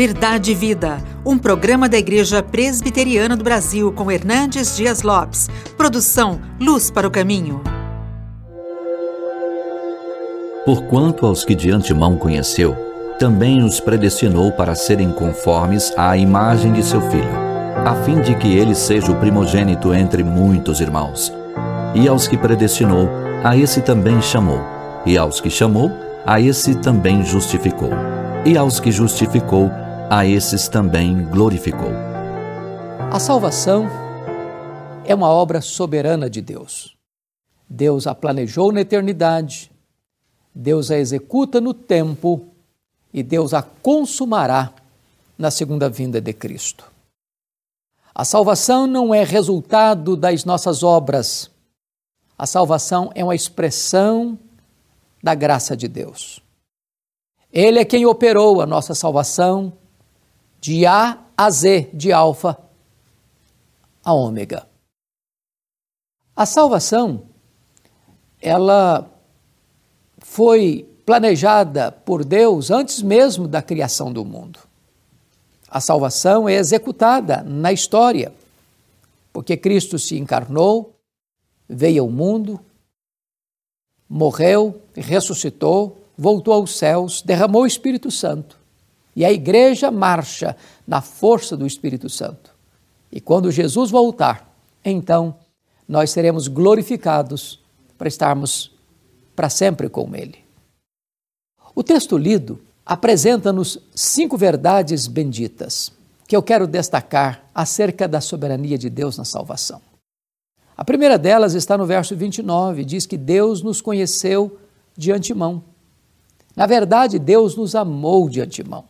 Verdade e Vida, um programa da Igreja Presbiteriana do Brasil com Hernandes Dias Lopes. Produção Luz para o Caminho. Porquanto aos que de antemão conheceu, também os predestinou para serem conformes à imagem de seu filho, a fim de que ele seja o primogênito entre muitos irmãos. E aos que predestinou, a esse também chamou, e aos que chamou, a esse também justificou, e aos que justificou, a esses também glorificou. A salvação é uma obra soberana de Deus. Deus a planejou na eternidade, Deus a executa no tempo e Deus a consumará na segunda vinda de Cristo. A salvação não é resultado das nossas obras. A salvação é uma expressão da graça de Deus. Ele é quem operou a nossa salvação de A a Z, de Alfa a Ômega. A salvação, ela foi planejada por Deus antes mesmo da criação do mundo. A salvação é executada na história, porque Cristo se encarnou, veio ao mundo, morreu, ressuscitou, voltou aos céus, derramou o Espírito Santo. E a igreja marcha na força do Espírito Santo. E quando Jesus voltar, então nós seremos glorificados para estarmos para sempre com Ele. O texto lido apresenta-nos cinco verdades benditas que eu quero destacar acerca da soberania de Deus na salvação. A primeira delas está no verso 29, diz que Deus nos conheceu de antemão. Na verdade, Deus nos amou de antemão.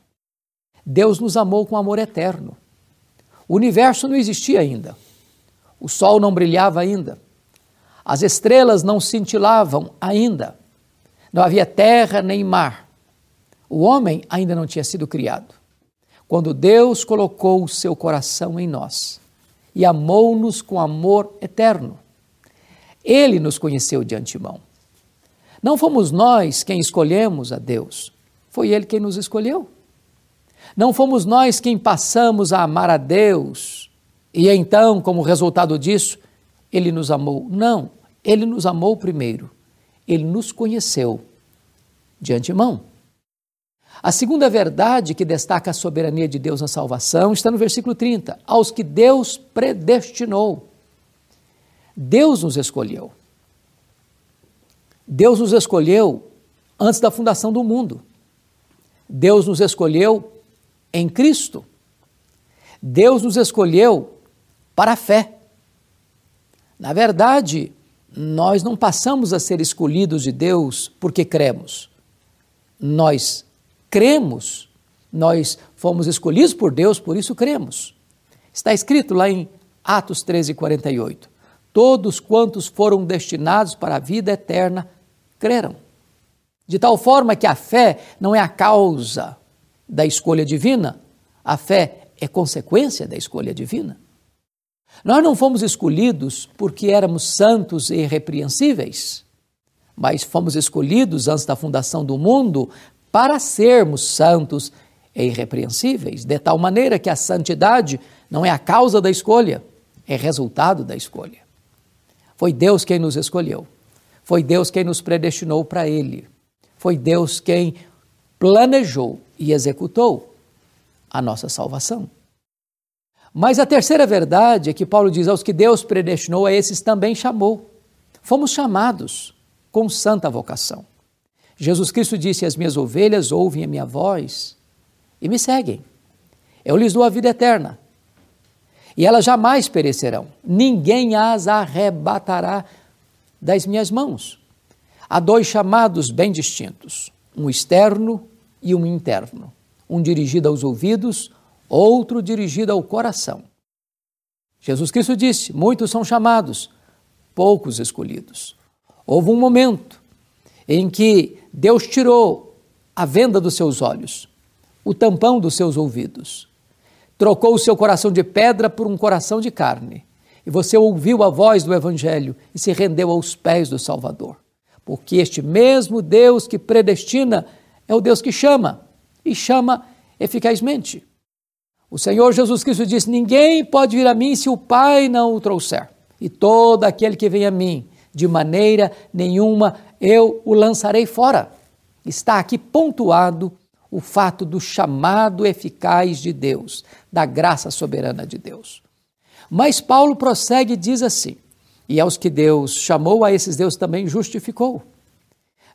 Deus nos amou com amor eterno. O universo não existia ainda. O sol não brilhava ainda. As estrelas não cintilavam ainda. Não havia terra nem mar. O homem ainda não tinha sido criado. Quando Deus colocou o seu coração em nós e amou-nos com amor eterno, Ele nos conheceu de antemão. Não fomos nós quem escolhemos a Deus, foi Ele quem nos escolheu. Não fomos nós quem passamos a amar a Deus e então, como resultado disso, Ele nos amou. Não, Ele nos amou primeiro. Ele nos conheceu de antemão. A segunda verdade que destaca a soberania de Deus na salvação está no versículo 30. Aos que Deus predestinou. Deus nos escolheu. Deus nos escolheu antes da fundação do mundo. Deus nos escolheu em Cristo. Deus nos escolheu para a fé. Na verdade, nós não passamos a ser escolhidos de Deus porque cremos. Nós cremos, nós fomos escolhidos por Deus, por isso cremos. Está escrito lá em Atos 13, 48. Todos quantos foram destinados para a vida eterna creram. De tal forma que a fé não é a causa da escolha divina, a fé é consequência da escolha divina. Nós não fomos escolhidos porque éramos santos e irrepreensíveis, mas fomos escolhidos antes da fundação do mundo para sermos santos e irrepreensíveis, de tal maneira que a santidade não é a causa da escolha, é resultado da escolha. Foi Deus quem nos escolheu, foi Deus quem nos predestinou para Ele, foi Deus quem planejou e executou a nossa salvação. Mas a terceira verdade é que Paulo diz: aos que Deus predestinou, a esses também chamou. Fomos chamados com santa vocação. Jesus Cristo disse: As minhas ovelhas ouvem a minha voz e me seguem. Eu lhes dou a vida eterna. E elas jamais perecerão. Ninguém as arrebatará das minhas mãos. Há dois chamados bem distintos: um externo e um interno, um dirigido aos ouvidos, outro dirigido ao coração. Jesus Cristo disse: Muitos são chamados, poucos escolhidos. Houve um momento em que Deus tirou a venda dos seus olhos, o tampão dos seus ouvidos, trocou o seu coração de pedra por um coração de carne. E você ouviu a voz do Evangelho e se rendeu aos pés do Salvador. Porque este mesmo Deus que predestina é o Deus que chama, e chama eficazmente. O Senhor Jesus Cristo disse: Ninguém pode vir a mim se o Pai não o trouxer. E todo aquele que vem a mim, de maneira nenhuma eu o lançarei fora. Está aqui pontuado o fato do chamado eficaz de Deus, da graça soberana de Deus. Mas Paulo prossegue e diz assim: E aos que Deus chamou, a esses Deus também justificou.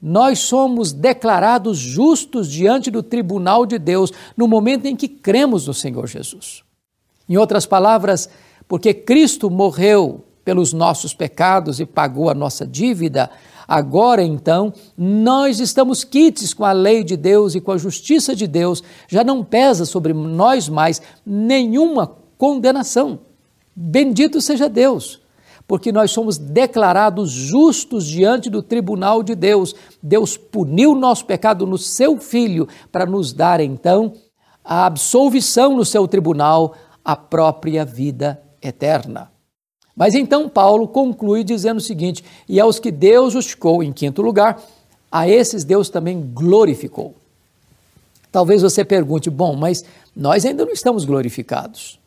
Nós somos declarados justos diante do tribunal de Deus no momento em que cremos no Senhor Jesus. Em outras palavras, porque Cristo morreu pelos nossos pecados e pagou a nossa dívida, agora então nós estamos quites com a lei de Deus e com a justiça de Deus, já não pesa sobre nós mais nenhuma condenação. Bendito seja Deus, porque nós somos declarados justos diante do tribunal de Deus. Deus puniu o nosso pecado no seu Filho para nos dar então a absolvição no seu tribunal, a própria vida eterna. Mas então Paulo conclui dizendo o seguinte: e aos que Deus justificou, em quinto lugar, a esses Deus também glorificou. Talvez você pergunte, bom, mas nós ainda não estamos glorificados.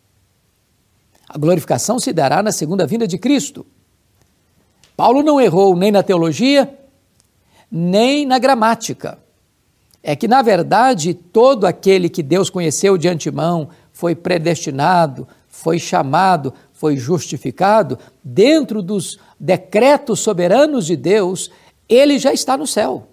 A glorificação se dará na segunda vinda de Cristo. Paulo não errou nem na teologia, nem na gramática. É que, na verdade, todo aquele que Deus conheceu de antemão foi predestinado, foi chamado, foi justificado, dentro dos decretos soberanos de Deus, ele já está no céu.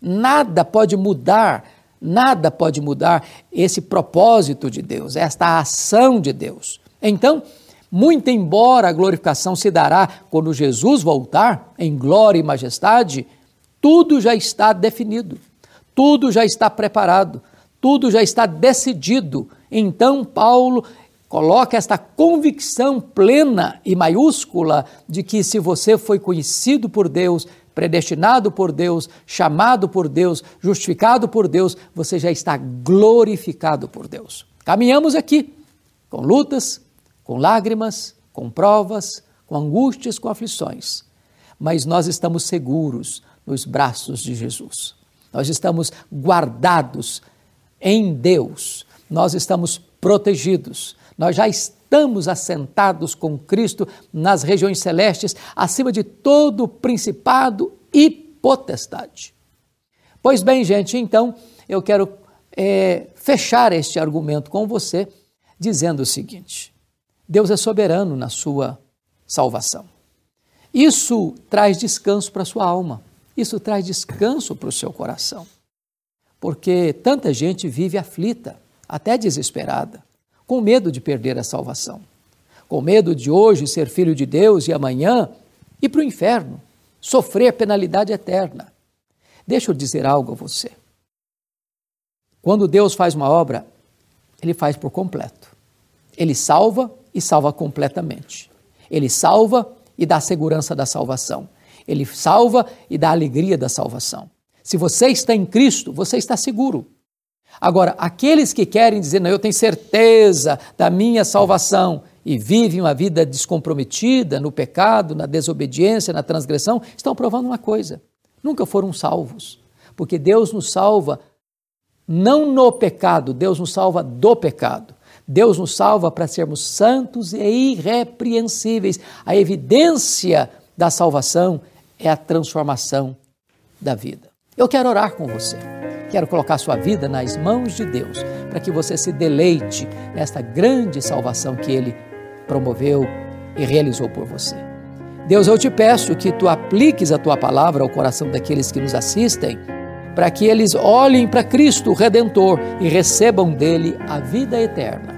Nada pode mudar, nada pode mudar esse propósito de Deus, esta ação de Deus. Então, muito embora a glorificação se dará quando Jesus voltar em glória e majestade, tudo já está definido, tudo já está preparado, tudo já está decidido. Então, Paulo Coloca esta convicção plena e maiúscula de que se você foi conhecido por Deus, predestinado por Deus, chamado por Deus, justificado por Deus, você já está glorificado por Deus. Caminhamos aqui com lutas, com lágrimas, com provas, com angústias, com aflições, mas nós estamos seguros nos braços de Jesus. Nós estamos guardados em Deus, nós estamos protegidos, nós já estamos assentados com Cristo nas regiões celestes, acima de todo principado e potestade. Pois bem, gente, então eu quero é, fechar este argumento com você dizendo o seguinte: Deus é soberano na sua salvação. Isso traz descanso para a sua alma, isso traz descanso para o seu coração. Porque tanta gente vive aflita, até desesperada, com medo de perder a salvação, com medo de hoje ser filho de Deus e amanhã ir para o inferno, sofrer a penalidade eterna. Deixa eu dizer algo a você. Quando Deus faz uma obra, ele faz por completo. Ele salva e salva completamente. Ele salva e dá segurança da salvação. Ele salva e dá alegria da salvação. Se você está em Cristo, você está seguro. Agora, aqueles que querem dizer, não, eu tenho certeza da minha salvação e vivem uma vida descomprometida no pecado, na desobediência, na transgressão, estão provando uma coisa: nunca foram salvos. Porque Deus nos salva não no pecado, Deus nos salva do pecado. Deus nos salva para sermos santos e irrepreensíveis. A evidência da salvação é a transformação da vida. Eu quero orar com você. Quero colocar sua vida nas mãos de Deus, para que você se deleite nesta grande salvação que Ele promoveu e realizou por você. Deus, eu te peço que tu apliques a tua palavra ao coração daqueles que nos assistem, para que eles olhem para Cristo, o Redentor, e recebam dele a vida eterna.